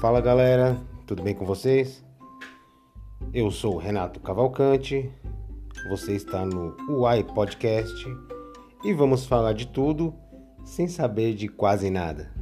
Fala galera, tudo bem com vocês? Eu sou o Renato Cavalcante, você está no UAI Podcast e vamos falar de tudo sem saber de quase nada.